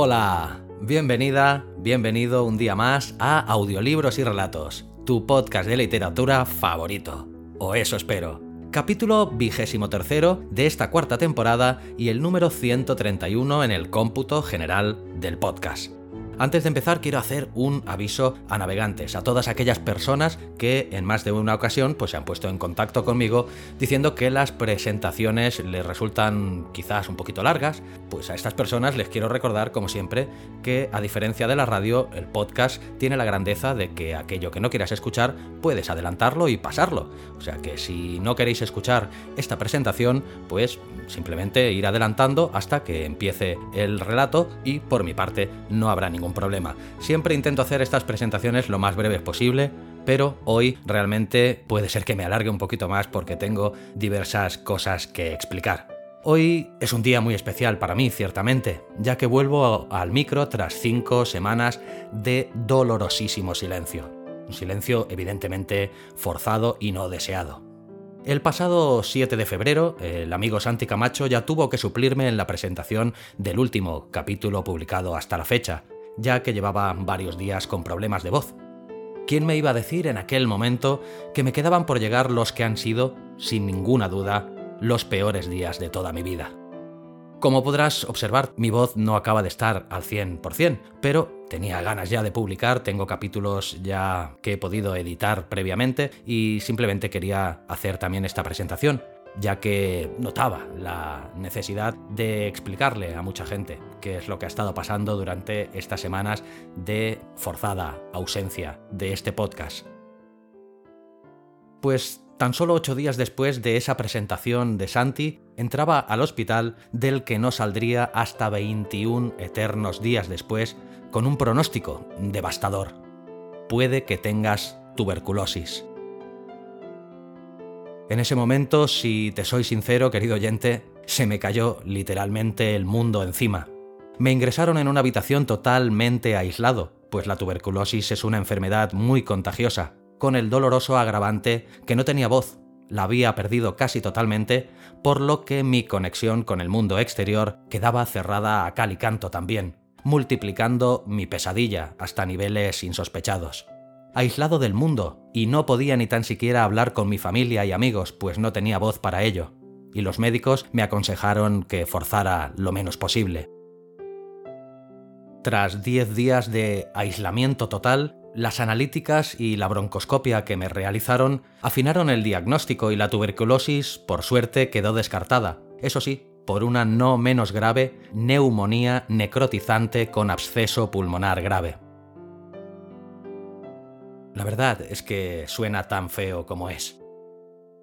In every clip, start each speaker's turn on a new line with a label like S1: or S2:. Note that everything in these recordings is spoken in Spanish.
S1: Hola, bienvenida, bienvenido un día más a Audiolibros y Relatos, tu podcast de literatura favorito. O eso espero. Capítulo vigésimo tercero de esta cuarta temporada y el número 131 en el cómputo general del podcast. Antes de empezar quiero hacer un aviso a navegantes, a todas aquellas personas que en más de una ocasión pues, se han puesto en contacto conmigo diciendo que las presentaciones les resultan quizás un poquito largas, pues a estas personas les quiero recordar como siempre que a diferencia de la radio el podcast tiene la grandeza de que aquello que no quieras escuchar puedes adelantarlo y pasarlo. O sea que si no queréis escuchar esta presentación pues simplemente ir adelantando hasta que empiece el relato y por mi parte no habrá ningún problema. Siempre intento hacer estas presentaciones lo más breves posible, pero hoy realmente puede ser que me alargue un poquito más porque tengo diversas cosas que explicar. Hoy es un día muy especial para mí, ciertamente, ya que vuelvo al micro tras cinco semanas de dolorosísimo silencio. Un silencio evidentemente forzado y no deseado. El pasado 7 de febrero, el amigo Santi Camacho ya tuvo que suplirme en la presentación del último capítulo publicado hasta la fecha, ya que llevaba varios días con problemas de voz. ¿Quién me iba a decir en aquel momento que me quedaban por llegar los que han sido, sin ninguna duda, los peores días de toda mi vida? Como podrás observar, mi voz no acaba de estar al 100%, pero tenía ganas ya de publicar, tengo capítulos ya que he podido editar previamente y simplemente quería hacer también esta presentación ya que notaba la necesidad de explicarle a mucha gente qué es lo que ha estado pasando durante estas semanas de forzada ausencia de este podcast. Pues tan solo ocho días después de esa presentación de Santi, entraba al hospital del que no saldría hasta 21 eternos días después con un pronóstico devastador. Puede que tengas tuberculosis. En ese momento, si te soy sincero, querido oyente, se me cayó literalmente el mundo encima. Me ingresaron en una habitación totalmente aislado, pues la tuberculosis es una enfermedad muy contagiosa, con el doloroso agravante que no tenía voz, la había perdido casi totalmente, por lo que mi conexión con el mundo exterior quedaba cerrada a cal y canto también, multiplicando mi pesadilla hasta niveles insospechados aislado del mundo, y no podía ni tan siquiera hablar con mi familia y amigos, pues no tenía voz para ello, y los médicos me aconsejaron que forzara lo menos posible. Tras 10 días de aislamiento total, las analíticas y la broncoscopia que me realizaron afinaron el diagnóstico y la tuberculosis, por suerte, quedó descartada. Eso sí, por una no menos grave neumonía necrotizante con absceso pulmonar grave. La verdad es que suena tan feo como es.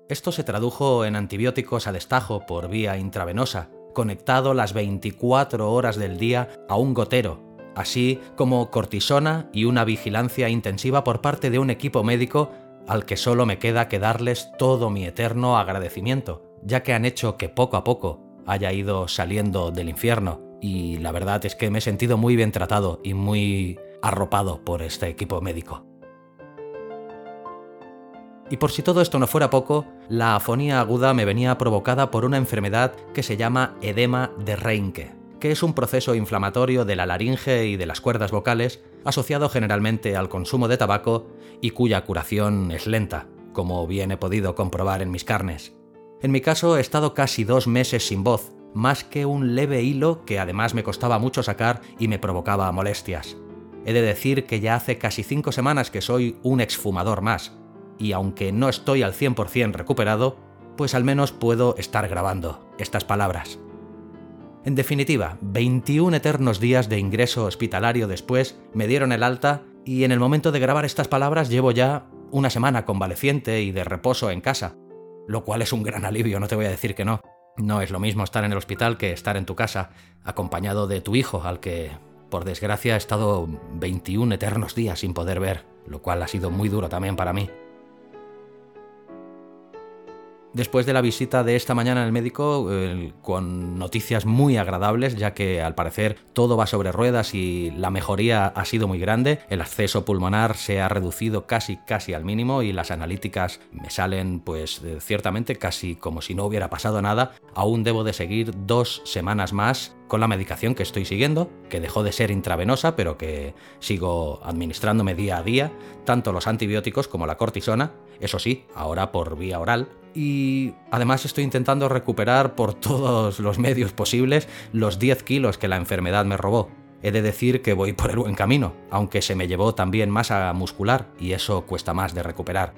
S1: Esto se tradujo en antibióticos a destajo por vía intravenosa, conectado las 24 horas del día a un gotero, así como cortisona y una vigilancia intensiva por parte de un equipo médico al que solo me queda que darles todo mi eterno agradecimiento, ya que han hecho que poco a poco haya ido saliendo del infierno, y la verdad es que me he sentido muy bien tratado y muy arropado por este equipo médico. Y por si todo esto no fuera poco, la afonía aguda me venía provocada por una enfermedad que se llama edema de Reinke, que es un proceso inflamatorio de la laringe y de las cuerdas vocales asociado generalmente al consumo de tabaco y cuya curación es lenta, como bien he podido comprobar en mis carnes. En mi caso he estado casi dos meses sin voz, más que un leve hilo que además me costaba mucho sacar y me provocaba molestias. He de decir que ya hace casi cinco semanas que soy un exfumador más, y aunque no estoy al 100% recuperado, pues al menos puedo estar grabando estas palabras. En definitiva, 21 eternos días de ingreso hospitalario después me dieron el alta y en el momento de grabar estas palabras llevo ya una semana convaleciente y de reposo en casa, lo cual es un gran alivio, no te voy a decir que no. No es lo mismo estar en el hospital que estar en tu casa, acompañado de tu hijo, al que Por desgracia he estado 21 eternos días sin poder ver, lo cual ha sido muy duro también para mí. Después de la visita de esta mañana al médico, con noticias muy agradables, ya que al parecer todo va sobre ruedas y la mejoría ha sido muy grande, el acceso pulmonar se ha reducido casi casi al mínimo y las analíticas me salen pues eh, ciertamente casi como si no hubiera pasado nada, aún debo de seguir dos semanas más con la medicación que estoy siguiendo, que dejó de ser intravenosa, pero que sigo administrándome día a día, tanto los antibióticos como la cortisona, eso sí, ahora por vía oral, y además estoy intentando recuperar por todos los medios posibles los 10 kilos que la enfermedad me robó. He de decir que voy por el buen camino, aunque se me llevó también masa muscular y eso cuesta más de recuperar.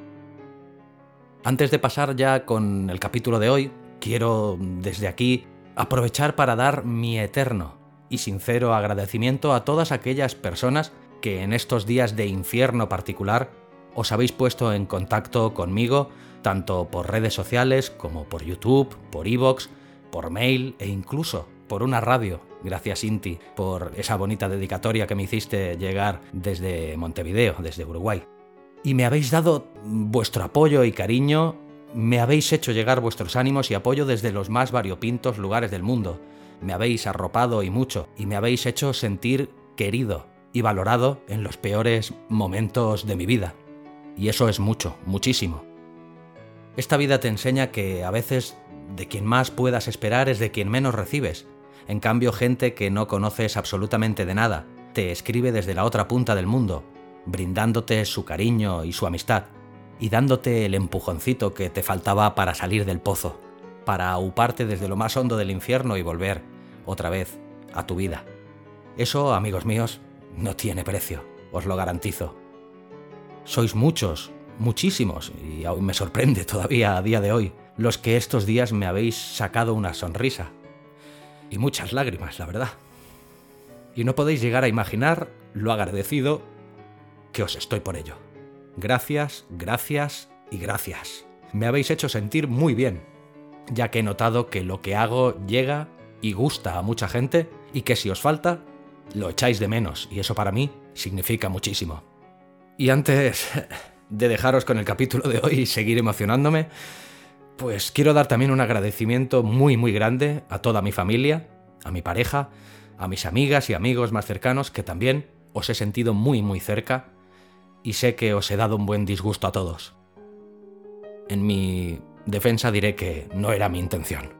S1: Antes de pasar ya con el capítulo de hoy, quiero desde aquí aprovechar para dar mi eterno y sincero agradecimiento a todas aquellas personas que en estos días de infierno particular os habéis puesto en contacto conmigo tanto por redes sociales como por YouTube, por Evox, por mail e incluso por una radio. Gracias Inti por esa bonita dedicatoria que me hiciste llegar desde Montevideo, desde Uruguay. Y me habéis dado vuestro apoyo y cariño, me habéis hecho llegar vuestros ánimos y apoyo desde los más variopintos lugares del mundo. Me habéis arropado y mucho, y me habéis hecho sentir querido y valorado en los peores momentos de mi vida. Y eso es mucho, muchísimo. Esta vida te enseña que a veces de quien más puedas esperar es de quien menos recibes. En cambio, gente que no conoces absolutamente de nada te escribe desde la otra punta del mundo, brindándote su cariño y su amistad, y dándote el empujoncito que te faltaba para salir del pozo, para uparte desde lo más hondo del infierno y volver, otra vez, a tu vida. Eso, amigos míos, no tiene precio, os lo garantizo. Sois muchos muchísimos, y aún me sorprende todavía a día de hoy, los que estos días me habéis sacado una sonrisa. Y muchas lágrimas, la verdad. Y no podéis llegar a imaginar lo agradecido que os estoy por ello. Gracias, gracias y gracias. Me habéis hecho sentir muy bien, ya que he notado que lo que hago llega y gusta a mucha gente y que si os falta, lo echáis de menos y eso para mí significa muchísimo. Y antes de dejaros con el capítulo de hoy y seguir emocionándome, pues quiero dar también un agradecimiento muy muy grande a toda mi familia, a mi pareja, a mis amigas y amigos más cercanos que también os he sentido muy muy cerca y sé que os he dado un buen disgusto a todos. En mi defensa diré que no era mi intención.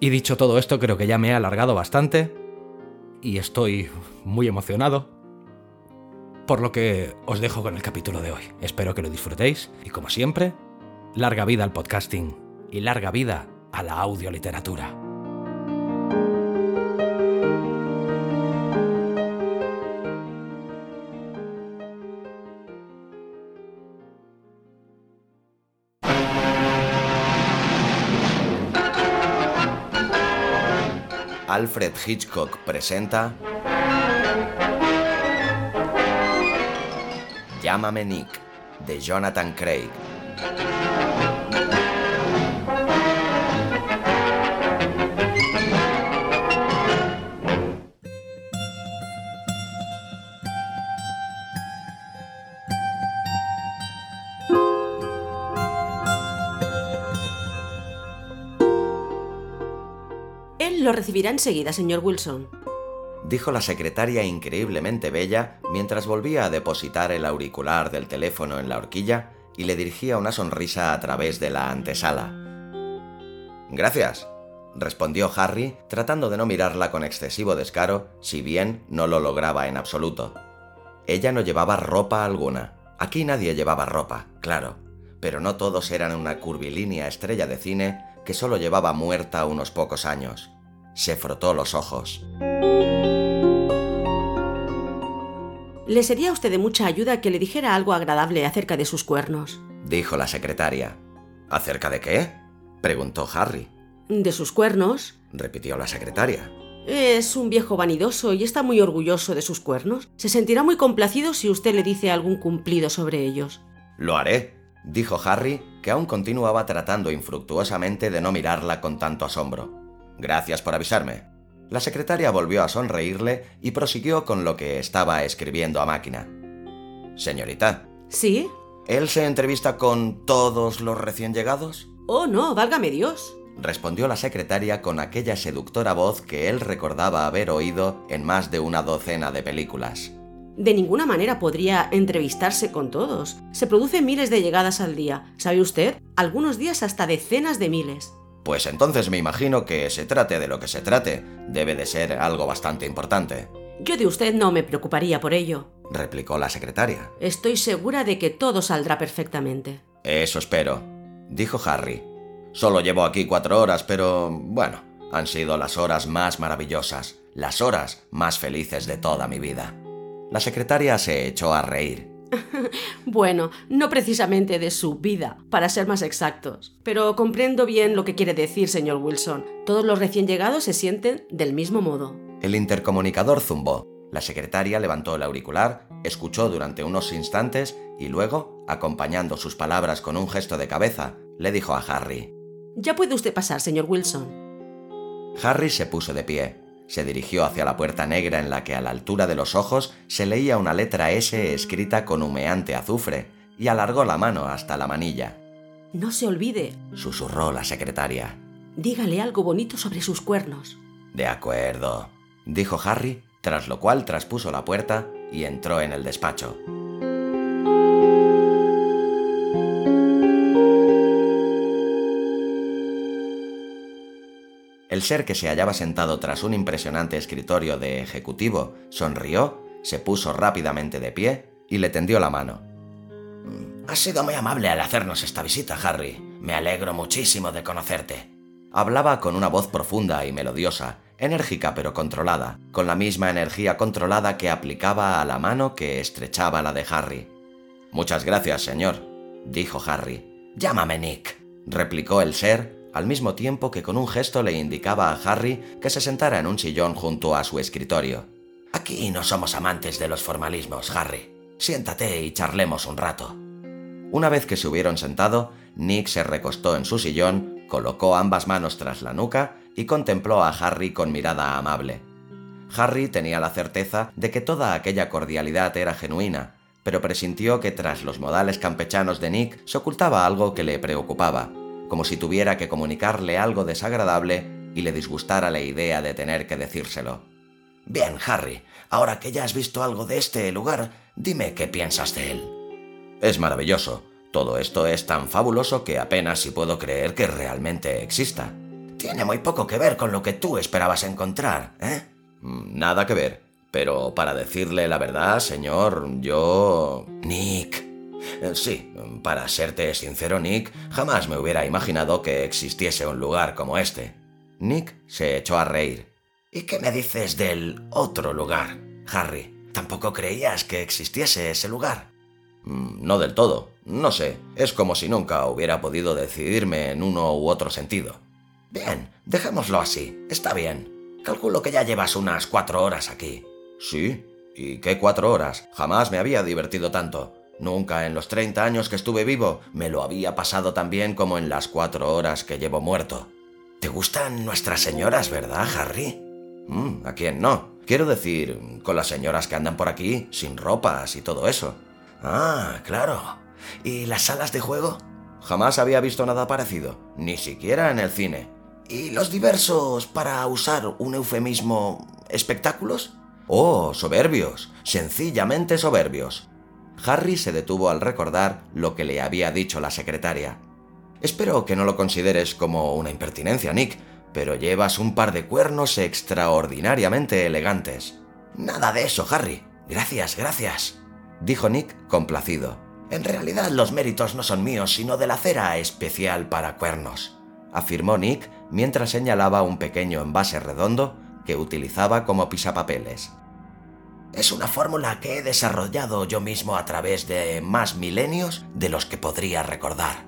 S1: Y dicho todo esto, creo que ya me he alargado bastante y estoy muy emocionado por lo que os dejo con el capítulo de hoy. Espero que lo disfrutéis y como siempre, larga vida al podcasting y larga vida a la audioliteratura.
S2: Alfred Hitchcock presenta Llámame Nick, de Jonathan Craig.
S3: Recibirá enseguida, señor Wilson
S2: dijo la secretaria increíblemente bella mientras volvía a depositar el auricular del teléfono en la horquilla y le dirigía una sonrisa a través de la antesala. Gracias, respondió Harry, tratando de no mirarla con excesivo descaro, si bien no lo lograba en absoluto. Ella no llevaba ropa alguna. Aquí nadie llevaba ropa, claro, pero no todos eran una curvilínea estrella de cine que solo llevaba muerta unos pocos años. Se frotó los ojos.
S3: Le sería a usted de mucha ayuda que le dijera algo agradable acerca de sus cuernos,
S2: dijo la secretaria. ¿Acerca de qué? preguntó Harry.
S3: De sus cuernos,
S2: repitió la secretaria.
S3: Es un viejo vanidoso y está muy orgulloso de sus cuernos. Se sentirá muy complacido si usted le dice algún cumplido sobre ellos.
S2: Lo haré, dijo Harry, que aún continuaba tratando infructuosamente de no mirarla con tanto asombro. Gracias por avisarme. La secretaria volvió a sonreírle y prosiguió con lo que estaba escribiendo a máquina. Señorita.
S3: ¿Sí?
S2: ¿Él se entrevista con todos los recién llegados?
S3: Oh, no, válgame Dios.
S2: Respondió la secretaria con aquella seductora voz que él recordaba haber oído en más de una docena de películas.
S3: De ninguna manera podría entrevistarse con todos. Se producen miles de llegadas al día. ¿Sabe usted? Algunos días hasta decenas de miles.
S2: Pues entonces me imagino que se trate de lo que se trate, debe de ser algo bastante importante.
S3: Yo de usted no me preocuparía por ello,
S2: replicó la secretaria.
S3: Estoy segura de que todo saldrá perfectamente.
S2: Eso espero, dijo Harry. Solo llevo aquí cuatro horas, pero bueno, han sido las horas más maravillosas, las horas más felices de toda mi vida. La secretaria se echó a reír.
S3: Bueno, no precisamente de su vida, para ser más exactos. Pero comprendo bien lo que quiere decir, señor Wilson. Todos los recién llegados se sienten del mismo modo.
S2: El intercomunicador zumbó. La secretaria levantó el auricular, escuchó durante unos instantes y luego, acompañando sus palabras con un gesto de cabeza, le dijo a Harry.
S3: Ya puede usted pasar, señor Wilson.
S2: Harry se puso de pie, se dirigió hacia la puerta negra en la que a la altura de los ojos se leía una letra S escrita con humeante azufre, y alargó la mano hasta la manilla.
S3: No se olvide,
S2: susurró la secretaria.
S3: Dígale algo bonito sobre sus cuernos.
S2: De acuerdo, dijo Harry, tras lo cual traspuso la puerta y entró en el despacho. El ser que se hallaba sentado tras un impresionante escritorio de ejecutivo sonrió, se puso rápidamente de pie y le tendió la mano. Has sido muy amable al hacernos esta visita, Harry. Me alegro muchísimo de conocerte. Hablaba con una voz profunda y melodiosa, enérgica pero controlada, con la misma energía controlada que aplicaba a la mano que estrechaba la de Harry. Muchas gracias, señor, dijo Harry. Llámame Nick, replicó el ser al mismo tiempo que con un gesto le indicaba a Harry que se sentara en un sillón junto a su escritorio. Aquí no somos amantes de los formalismos, Harry. Siéntate y charlemos un rato. Una vez que se hubieron sentado, Nick se recostó en su sillón, colocó ambas manos tras la nuca y contempló a Harry con mirada amable. Harry tenía la certeza de que toda aquella cordialidad era genuina, pero presintió que tras los modales campechanos de Nick se ocultaba algo que le preocupaba, como si tuviera que comunicarle algo desagradable y le disgustara la idea de tener que decírselo. Bien, Harry, ahora que ya has visto algo de este lugar, dime qué piensas de él. Es maravilloso. Todo esto es tan fabuloso que apenas si puedo creer que realmente exista. Tiene muy poco que ver con lo que tú esperabas encontrar, ¿eh? Nada que ver. Pero para decirle la verdad, señor, yo... Nick, sí, para serte sincero, Nick, jamás me hubiera imaginado que existiese un lugar como este. Nick se echó a reír. ¿Y qué me dices del otro lugar, Harry? ¿Tampoco creías que existiese ese lugar? Mm, no del todo. No sé. Es como si nunca hubiera podido decidirme en uno u otro sentido. Bien, dejémoslo así. Está bien. Calculo que ya llevas unas cuatro horas aquí. Sí. ¿Y qué cuatro horas? Jamás me había divertido tanto. Nunca en los 30 años que estuve vivo me lo había pasado tan bien como en las cuatro horas que llevo muerto. ¿Te gustan nuestras señoras, verdad, Harry? Mm, ¿A quién no? Quiero decir, con las señoras que andan por aquí, sin ropas y todo eso. Ah, claro. ¿Y las salas de juego? Jamás había visto nada parecido, ni siquiera en el cine. ¿Y los diversos, para usar un eufemismo, espectáculos? Oh, soberbios, sencillamente soberbios. Harry se detuvo al recordar lo que le había dicho la secretaria. Espero que no lo consideres como una impertinencia, Nick, pero llevas un par de cuernos extraordinariamente elegantes. Nada de eso, Harry. Gracias, gracias, dijo Nick complacido. En realidad los méritos no son míos, sino de la cera especial para cuernos, afirmó Nick mientras señalaba un pequeño envase redondo que utilizaba como pisapapeles. Es una fórmula que he desarrollado yo mismo a través de más milenios de los que podría recordar.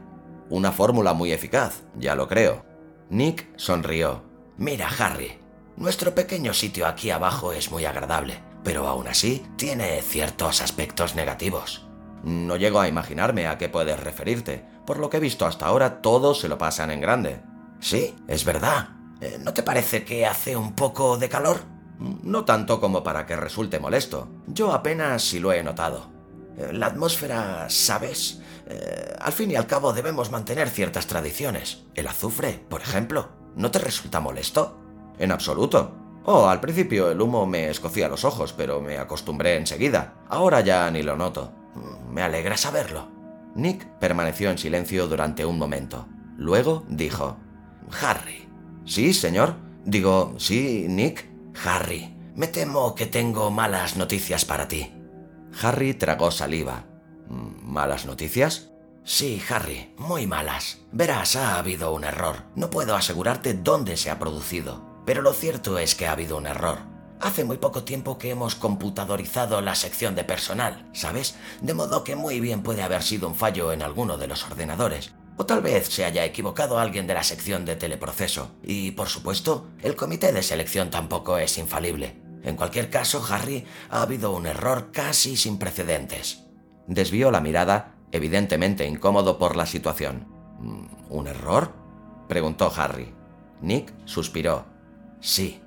S2: Una fórmula muy eficaz, ya lo creo. Nick sonrió. Mira, Harry, nuestro pequeño sitio aquí abajo es muy agradable, pero aún así tiene ciertos aspectos negativos. No llego a imaginarme a qué puedes referirte. Por lo que he visto hasta ahora, todos se lo pasan en grande. Sí, es verdad. Eh, ¿No te parece que hace un poco de calor? No tanto como para que resulte molesto. Yo apenas si lo he notado. Eh, La atmósfera, ¿sabes? Eh, al fin y al cabo debemos mantener ciertas tradiciones. El azufre, por ejemplo, ¿no te resulta molesto? En absoluto. Oh, al principio el humo me escocía los ojos, pero me acostumbré enseguida. Ahora ya ni lo noto. Mm, Me alegra saberlo. Nick permaneció en silencio durante un momento. Luego dijo, Harry. Sí, señor. Digo, sí, Nick. Harry, me temo que tengo malas noticias para ti. Harry tragó saliva. "Mm, ¿Malas noticias? Sí, Harry, muy malas. Verás, ha habido un error. No puedo asegurarte dónde se ha producido, pero lo cierto es que ha habido un error. Hace muy poco tiempo que hemos computadorizado la sección de personal, ¿sabes? De modo que muy bien puede haber sido un fallo en alguno de los ordenadores. O tal vez se haya equivocado alguien de la sección de teleproceso. Y, por supuesto, el comité de selección tampoco es infalible. En cualquier caso, Harry, ha habido un error casi sin precedentes. Desvió la mirada, evidentemente incómodo por la situación. "Mm, ¿Un error? preguntó Harry. Nick suspiró. Sí.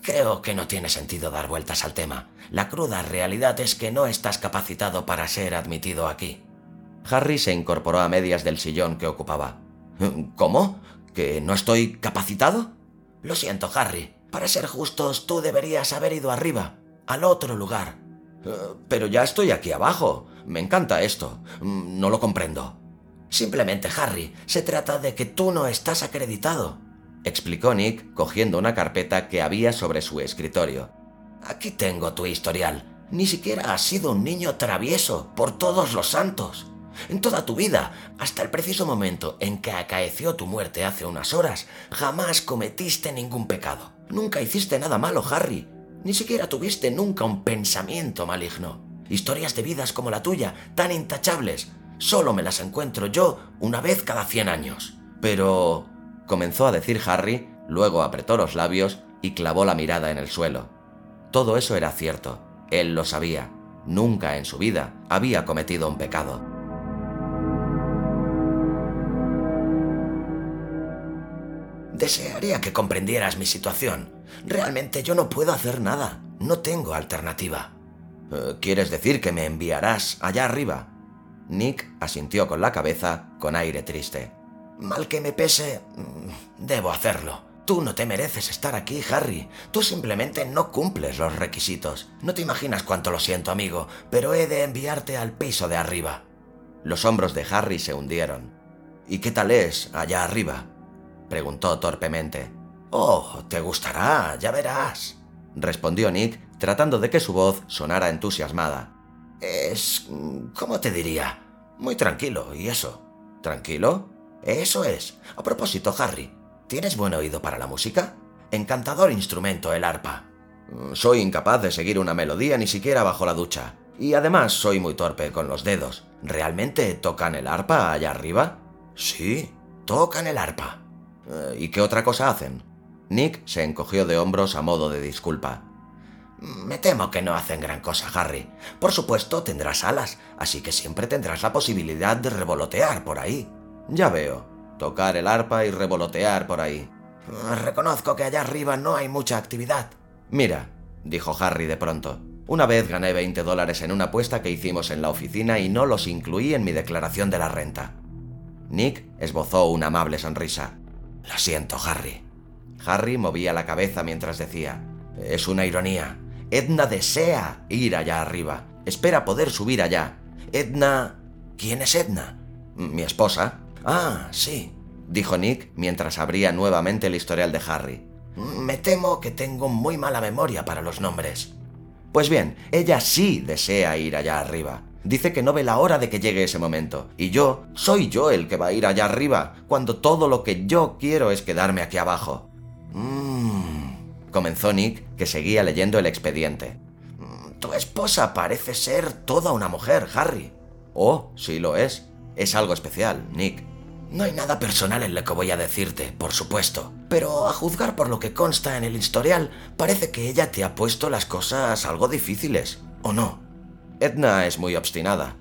S2: Creo que no tiene sentido dar vueltas al tema. La cruda realidad es que no estás capacitado para ser admitido aquí. Harry se incorporó a medias del sillón que ocupaba. ¿Cómo? ¿Que no estoy capacitado? Lo siento, Harry. Para ser justos, tú deberías haber ido arriba, al otro lugar. Pero ya estoy aquí abajo. Me encanta esto. No lo comprendo. Simplemente, Harry, se trata de que tú no estás acreditado, explicó Nick cogiendo una carpeta que había sobre su escritorio. Aquí tengo tu historial. Ni siquiera has sido un niño travieso, por todos los santos. En toda tu vida, hasta el preciso momento en que acaeció tu muerte hace unas horas, jamás cometiste ningún pecado. Nunca hiciste nada malo, Harry. Ni siquiera tuviste nunca un pensamiento maligno. Historias de vidas como la tuya, tan intachables, solo me las encuentro yo una vez cada cien años. Pero... comenzó a decir Harry, luego apretó los labios y clavó la mirada en el suelo. Todo eso era cierto. Él lo sabía. Nunca en su vida había cometido un pecado. Desearía que comprendieras mi situación. Realmente yo no puedo hacer nada. No tengo alternativa. Eh, ¿Quieres decir que me enviarás allá arriba? Nick asintió con la cabeza con aire triste. Mal que me pese, mm, debo hacerlo. Tú no te mereces estar aquí, Harry. Tú simplemente no cumples los requisitos. No te imaginas cuánto lo siento, amigo, pero he de enviarte al piso de arriba. Los hombros de Harry se hundieron. ¿Y qué tal es allá arriba? Preguntó torpemente. Oh, te gustará, ya verás, respondió Nick, tratando de que su voz sonara entusiasmada. Es... ¿cómo te diría? Muy tranquilo, ¿y eso? ¿Tranquilo? Eso es. A propósito, Harry, ¿tienes buen oído para la música? Encantador instrumento el arpa. Soy incapaz de seguir una melodía ni siquiera bajo la ducha. Y además soy muy torpe con los dedos. ¿Realmente tocan el arpa allá arriba? Sí, tocan el arpa. Eh, ¿Y qué otra cosa hacen? Nick se encogió de hombros a modo de disculpa. Me temo que no hacen gran cosa, Harry. Por supuesto, tendrás alas, así que siempre tendrás la posibilidad de revolotear por ahí. Ya veo. Tocar el arpa y revolotear por ahí. Reconozco que allá arriba no hay mucha actividad. Mira, dijo Harry de pronto. Una vez gané 20 dólares en una apuesta que hicimos en la oficina y no los incluí en mi declaración de la renta. Nick esbozó una amable sonrisa. Lo siento, Harry. Harry movía la cabeza mientras decía, es una ironía. Edna desea ir allá arriba. Espera poder subir allá. Edna... ¿Quién es Edna? Mi esposa. Ah, sí, dijo Nick mientras abría nuevamente el historial de Harry. Me temo que tengo muy mala memoria para los nombres. Pues bien, ella sí desea ir allá arriba. Dice que no ve la hora de que llegue ese momento. Y yo, soy yo el que va a ir allá arriba, cuando todo lo que yo quiero es quedarme aquí abajo. Mmm, comenzó Nick, que seguía leyendo el expediente. "Mm, Tu esposa parece ser toda una mujer, Harry. Oh, sí lo es. Es algo especial, Nick. No hay nada personal en lo que voy a decirte, por supuesto, pero a juzgar por lo que consta en el historial, parece que ella te ha puesto las cosas algo difíciles, ¿o no? Edna es muy obstinada.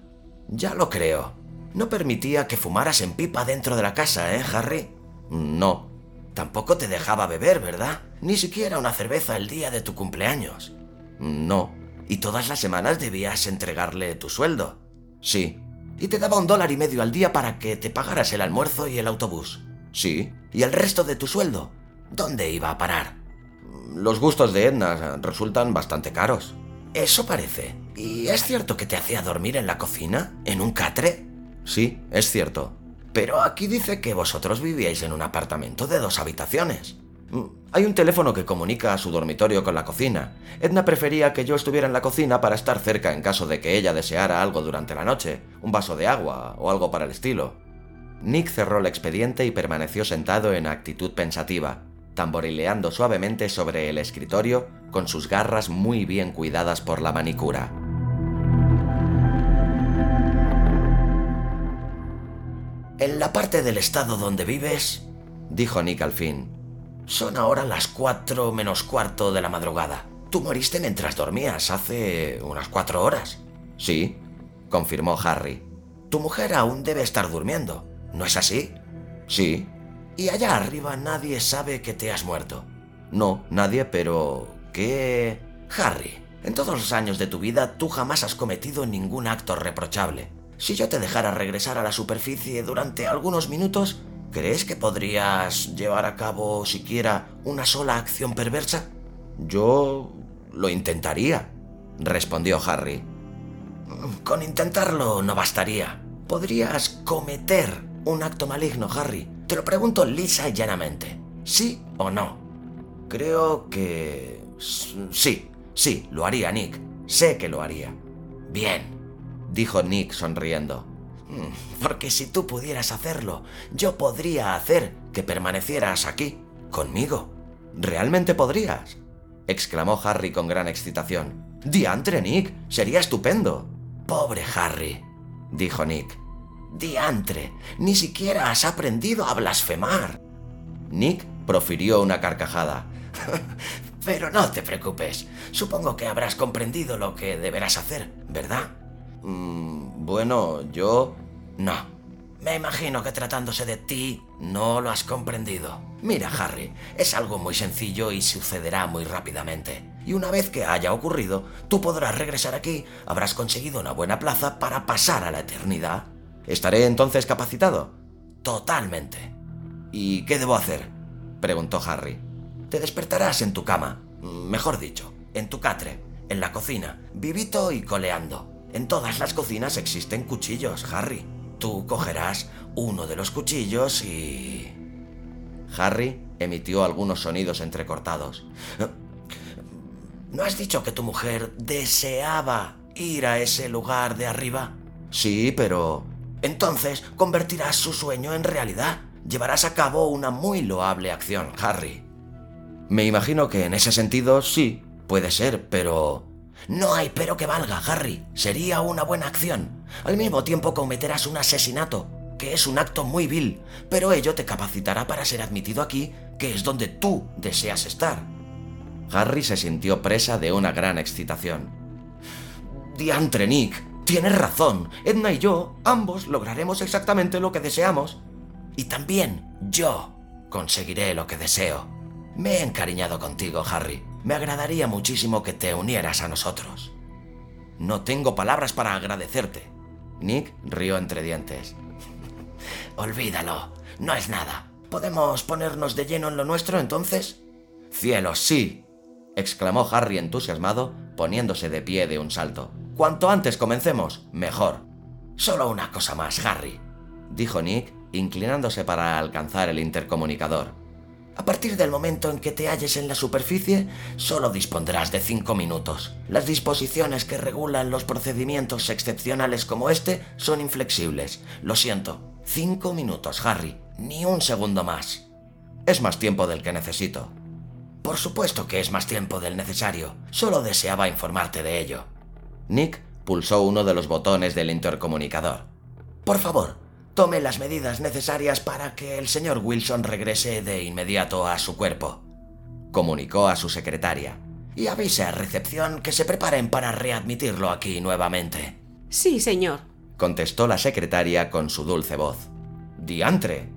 S2: Ya lo creo. No permitía que fumaras en pipa dentro de la casa, ¿eh, Harry? No. Tampoco te dejaba beber, ¿verdad? Ni siquiera una cerveza el día de tu cumpleaños. No. ¿Y todas las semanas debías entregarle tu sueldo? Sí. ¿Y te daba un dólar y medio al día para que te pagaras el almuerzo y el autobús? Sí. ¿Y el resto de tu sueldo? ¿Dónde iba a parar? Los gustos de Edna resultan bastante caros. Eso parece. ¿Y es cierto que te hacía dormir en la cocina? ¿En un catre? Sí, es cierto. Pero aquí dice que vosotros vivíais en un apartamento de dos habitaciones. Mm, hay un teléfono que comunica a su dormitorio con la cocina. Edna prefería que yo estuviera en la cocina para estar cerca en caso de que ella deseara algo durante la noche, un vaso de agua o algo para el estilo. Nick cerró el expediente y permaneció sentado en actitud pensativa, tamborileando suavemente sobre el escritorio con sus garras muy bien cuidadas por la manicura. En la parte del estado donde vives, dijo Nick al fin, son ahora las cuatro menos cuarto de la madrugada. Tú moriste mientras dormías hace unas cuatro horas. Sí, confirmó Harry. Tu mujer aún debe estar durmiendo, ¿no es así? Sí. Y allá arriba nadie sabe que te has muerto. No, nadie, pero... ¿Qué? Harry, en todos los años de tu vida tú jamás has cometido ningún acto reprochable. Si yo te dejara regresar a la superficie durante algunos minutos, ¿crees que podrías llevar a cabo siquiera una sola acción perversa? Yo lo intentaría, respondió Harry. Con intentarlo no bastaría. Podrías cometer un acto maligno, Harry. Te lo pregunto lisa y llanamente. ¿Sí o no? Creo que... Sí, sí, lo haría, Nick. Sé que lo haría. Bien, dijo Nick sonriendo. Mm, porque si tú pudieras hacerlo, yo podría hacer que permanecieras aquí, conmigo. ¿Realmente podrías? exclamó Harry con gran excitación. Diantre, Nick, sería estupendo. Pobre Harry, dijo Nick. Diantre, ni siquiera has aprendido a blasfemar. Nick profirió una carcajada. Pero no te preocupes, supongo que habrás comprendido lo que deberás hacer, ¿verdad? Mm, bueno, yo... No. Me imagino que tratándose de ti, no lo has comprendido. Mira, Harry, es algo muy sencillo y sucederá muy rápidamente. Y una vez que haya ocurrido, tú podrás regresar aquí, habrás conseguido una buena plaza para pasar a la eternidad. ¿Estaré entonces capacitado? Totalmente. ¿Y qué debo hacer? preguntó Harry. Te despertarás en tu cama, mejor dicho, en tu catre, en la cocina, vivito y coleando. En todas las cocinas existen cuchillos, Harry. Tú cogerás uno de los cuchillos y... Harry emitió algunos sonidos entrecortados. ¿No has dicho que tu mujer deseaba ir a ese lugar de arriba? Sí, pero... Entonces convertirás su sueño en realidad. Llevarás a cabo una muy loable acción, Harry. Me imagino que en ese sentido sí, puede ser, pero... No hay pero que valga, Harry. Sería una buena acción. Al mismo tiempo cometerás un asesinato, que es un acto muy vil, pero ello te capacitará para ser admitido aquí, que es donde tú deseas estar. Harry se sintió presa de una gran excitación. Diantre, Nick, tienes razón. Edna y yo, ambos, lograremos exactamente lo que deseamos. Y también yo conseguiré lo que deseo. Me he encariñado contigo, Harry. Me agradaría muchísimo que te unieras a nosotros. No tengo palabras para agradecerte. Nick rió entre dientes. Olvídalo, no es nada. ¿Podemos ponernos de lleno en lo nuestro entonces? Cielos, sí, exclamó Harry entusiasmado, poniéndose de pie de un salto. Cuanto antes comencemos, mejor. Solo una cosa más, Harry, dijo Nick, inclinándose para alcanzar el intercomunicador. A partir del momento en que te halles en la superficie, solo dispondrás de cinco minutos. Las disposiciones que regulan los procedimientos excepcionales como este son inflexibles. Lo siento. Cinco minutos, Harry. Ni un segundo más. Es más tiempo del que necesito. Por supuesto que es más tiempo del necesario. Solo deseaba informarte de ello. Nick pulsó uno de los botones del intercomunicador. Por favor, tome las medidas necesarias para que el señor Wilson regrese de inmediato a su cuerpo. Comunicó a su secretaria. Y avise a recepción que se preparen para readmitirlo aquí nuevamente.
S3: Sí, señor,
S2: contestó la secretaria con su dulce voz. Diantre,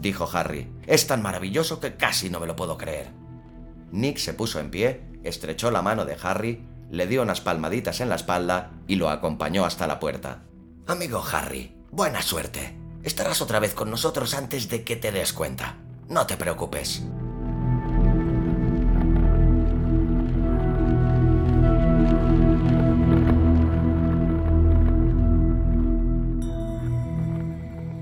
S2: dijo Harry. Es tan maravilloso que casi no me lo puedo creer. Nick se puso en pie, estrechó la mano de Harry, le dio unas palmaditas en la espalda y lo acompañó hasta la puerta. Amigo Harry, buena suerte. Estarás otra vez con nosotros antes de que te des cuenta. No te preocupes.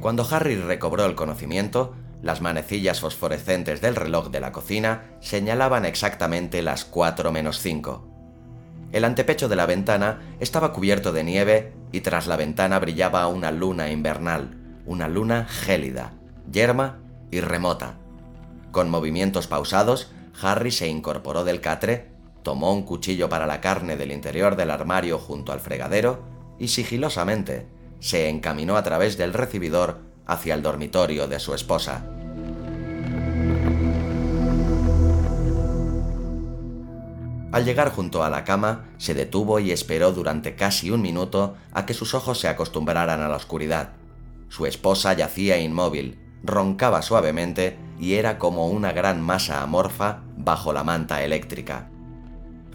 S2: Cuando Harry recobró el conocimiento, las manecillas fosforescentes del reloj de la cocina señalaban exactamente las 4 menos 5. El antepecho de la ventana estaba cubierto de nieve y tras la ventana brillaba una luna invernal, una luna gélida, yerma y remota. Con movimientos pausados, Harry se incorporó del catre, tomó un cuchillo para la carne del interior del armario junto al fregadero y sigilosamente se encaminó a través del recibidor hacia el dormitorio de su esposa. Al llegar junto a la cama, se detuvo y esperó durante casi un minuto a que sus ojos se acostumbraran a la oscuridad. Su esposa yacía inmóvil, roncaba suavemente y era como una gran masa amorfa bajo la manta eléctrica.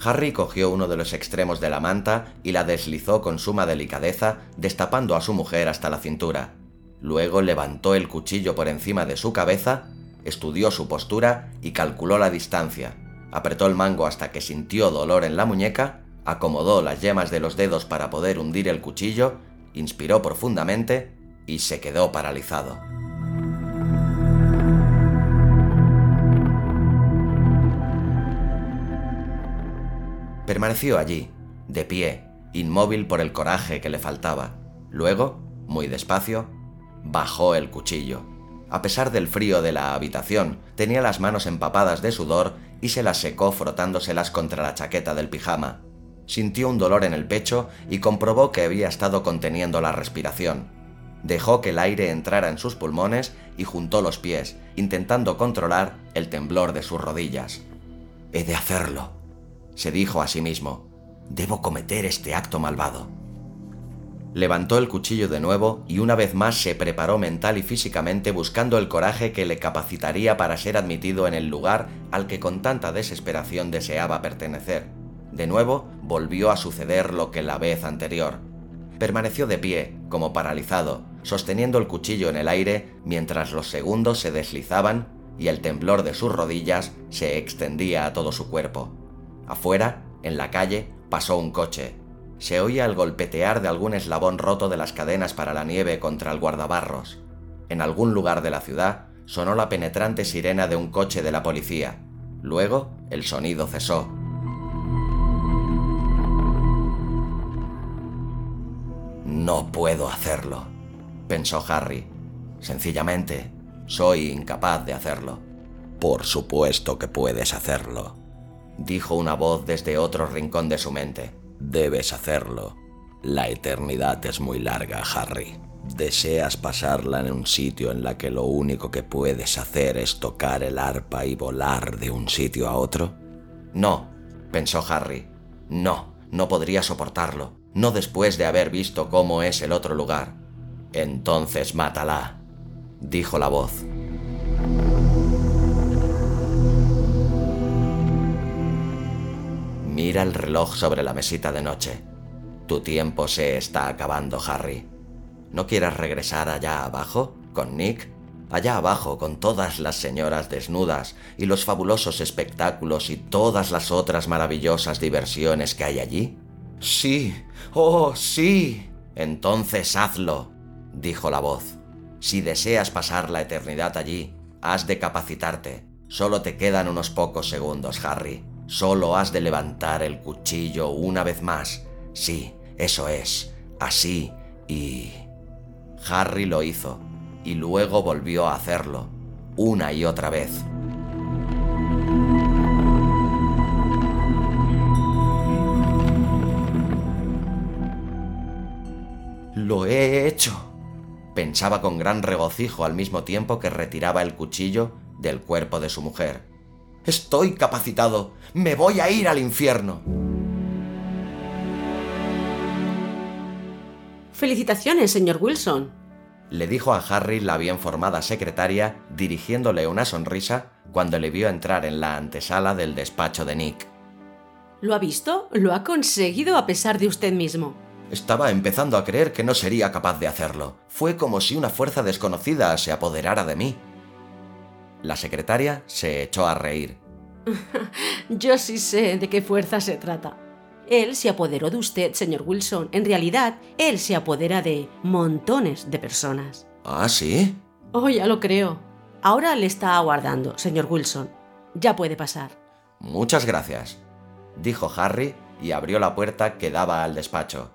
S2: Harry cogió uno de los extremos de la manta y la deslizó con suma delicadeza, destapando a su mujer hasta la cintura. Luego levantó el cuchillo por encima de su cabeza, estudió su postura y calculó la distancia. Apretó el mango hasta que sintió dolor en la muñeca, acomodó las yemas de los dedos para poder hundir el cuchillo, inspiró profundamente y se quedó paralizado. Permaneció allí, de pie, inmóvil por el coraje que le faltaba. Luego, muy despacio, bajó el cuchillo. A pesar del frío de la habitación, tenía las manos empapadas de sudor y se las secó frotándoselas contra la chaqueta del pijama. Sintió un dolor en el pecho y comprobó que había estado conteniendo la respiración. Dejó que el aire entrara en sus pulmones y juntó los pies, intentando controlar el temblor de sus rodillas. He de hacerlo, se dijo a sí mismo, debo cometer este acto malvado. Levantó el cuchillo de nuevo y una vez más se preparó mental y físicamente buscando el coraje que le capacitaría para ser admitido en el lugar al que con tanta desesperación deseaba pertenecer. De nuevo volvió a suceder lo que la vez anterior. Permaneció de pie, como paralizado, sosteniendo el cuchillo en el aire mientras los segundos se deslizaban y el temblor de sus rodillas se extendía a todo su cuerpo. Afuera, en la calle, pasó un coche. Se oía el golpetear de algún eslabón roto de las cadenas para la nieve contra el guardabarros. En algún lugar de la ciudad sonó la penetrante sirena de un coche de la policía. Luego, el sonido cesó. No puedo hacerlo, pensó Harry. Sencillamente, soy incapaz de hacerlo. Por supuesto que puedes hacerlo, dijo una voz desde otro rincón de su mente. Debes hacerlo. La eternidad es muy larga, Harry. ¿Deseas pasarla en un sitio en la que lo único que puedes hacer es tocar el arpa y volar de un sitio a otro? No, pensó Harry. No, no podría soportarlo. No después de haber visto cómo es el otro lugar. Entonces mátala, dijo la voz. Mira el reloj sobre la mesita de noche. Tu tiempo se está acabando, Harry. ¿No quieras regresar allá abajo con Nick? Allá abajo con todas las señoras desnudas y los fabulosos espectáculos y todas las otras maravillosas diversiones que hay allí? Sí, oh, sí. Entonces hazlo, dijo la voz. Si deseas pasar la eternidad allí, has de capacitarte. Solo te quedan unos pocos segundos, Harry. Solo has de levantar el cuchillo una vez más. Sí, eso es. Así. Y... Harry lo hizo, y luego volvió a hacerlo, una y otra vez. Lo he hecho, pensaba con gran regocijo al mismo tiempo que retiraba el cuchillo del cuerpo de su mujer. Estoy capacitado. Me voy a ir al infierno.
S3: Felicitaciones, señor Wilson.
S1: le dijo a Harry la bien formada secretaria, dirigiéndole una sonrisa cuando le vio entrar en la antesala del despacho de Nick.
S3: ¿Lo ha visto? Lo ha conseguido a pesar de usted mismo.
S1: Estaba empezando a creer que no sería capaz de hacerlo. Fue como si una fuerza desconocida se apoderara de mí. La secretaria se echó a reír.
S3: Yo sí sé de qué fuerza se trata. Él se apoderó de usted, señor Wilson. En realidad, él se apodera de montones de personas.
S1: ¿Ah, sí?
S3: Oh, ya lo creo. Ahora le está aguardando, señor Wilson. Ya puede pasar.
S1: Muchas gracias, dijo Harry y abrió la puerta que daba al despacho.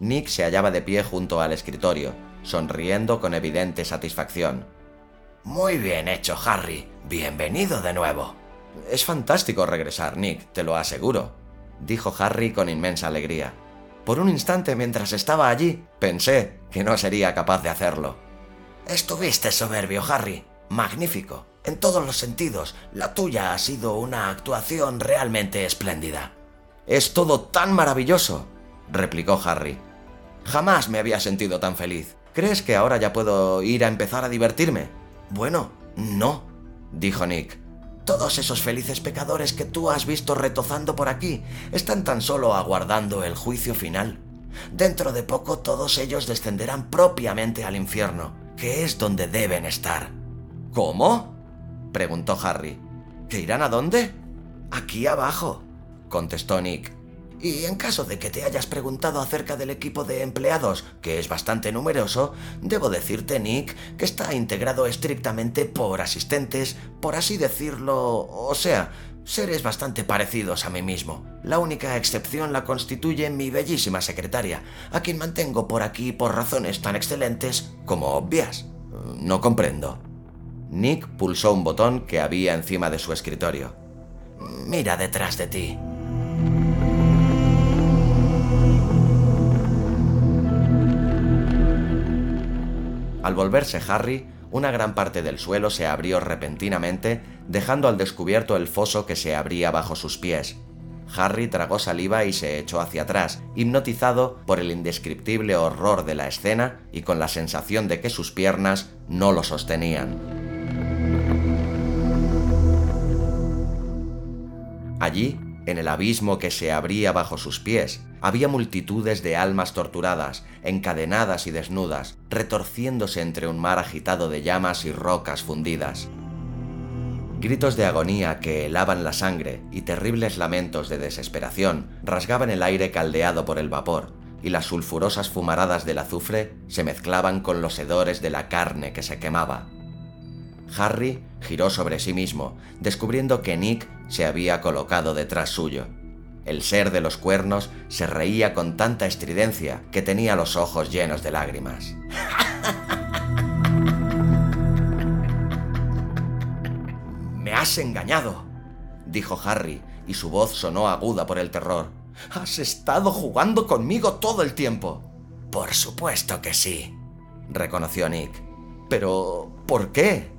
S1: Nick se hallaba de pie junto al escritorio, sonriendo con evidente satisfacción. Muy bien hecho, Harry. Bienvenido de nuevo. Es fantástico regresar, Nick, te lo aseguro, dijo Harry con inmensa alegría. Por un instante mientras estaba allí, pensé que no sería capaz de hacerlo. Estuviste soberbio, Harry. Magnífico. En todos los sentidos, la tuya ha sido una actuación realmente espléndida. Es todo tan maravilloso, replicó Harry. Jamás me había sentido tan feliz. ¿Crees que ahora ya puedo ir a empezar a divertirme? Bueno, no, dijo Nick. Todos esos felices pecadores que tú has visto retozando por aquí están tan solo aguardando el juicio final. Dentro de poco todos ellos descenderán propiamente al infierno, que es donde deben estar. ¿Cómo? preguntó Harry. ¿Que irán a dónde? Aquí abajo, contestó Nick. Y en caso de que te hayas preguntado acerca del equipo de empleados, que es bastante numeroso, debo decirte, Nick, que está integrado estrictamente por asistentes, por así decirlo, o sea, seres bastante parecidos a mí mismo. La única excepción la constituye mi bellísima secretaria, a quien mantengo por aquí por razones tan excelentes como obvias. No comprendo. Nick pulsó un botón que había encima de su escritorio. Mira detrás de ti. Al volverse Harry, una gran parte del suelo se abrió repentinamente, dejando al descubierto el foso que se abría bajo sus pies. Harry tragó saliva y se echó hacia atrás, hipnotizado por el indescriptible horror de la escena y con la sensación de que sus piernas no lo sostenían. Allí, en el abismo que se abría bajo sus pies, había multitudes de almas torturadas, encadenadas y desnudas, retorciéndose entre un mar agitado de llamas y rocas fundidas. Gritos de agonía que helaban la sangre y terribles lamentos de desesperación rasgaban el aire caldeado por el vapor, y las sulfurosas fumaradas del azufre se mezclaban con los hedores de la carne que se quemaba. Harry giró sobre sí mismo, descubriendo que Nick se había colocado detrás suyo. El ser de los cuernos se reía con tanta estridencia que tenía los ojos llenos de lágrimas. Me has engañado, dijo Harry, y su voz sonó aguda por el terror. Has estado jugando conmigo todo el tiempo. Por supuesto que sí, reconoció Nick. Pero, ¿por qué?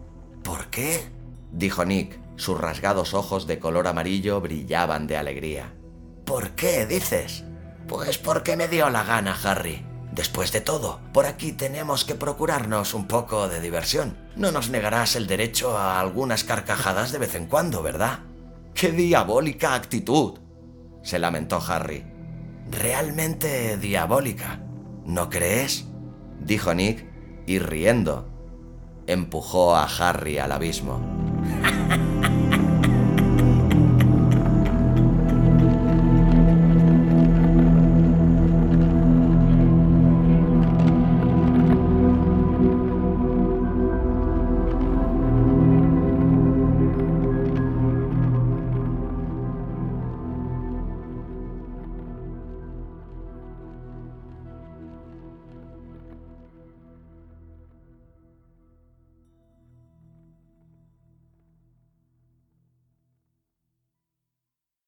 S1: ¿Por qué? dijo Nick. Sus rasgados ojos de color amarillo brillaban de alegría. ¿Por qué dices? Pues porque me dio la gana, Harry. Después de todo, por aquí tenemos que procurarnos un poco de diversión. No nos negarás el derecho a algunas carcajadas de vez en cuando, ¿verdad? ¡Qué diabólica actitud! se lamentó Harry. Realmente diabólica, ¿no crees? dijo Nick, y riendo, empujó a Harry al abismo.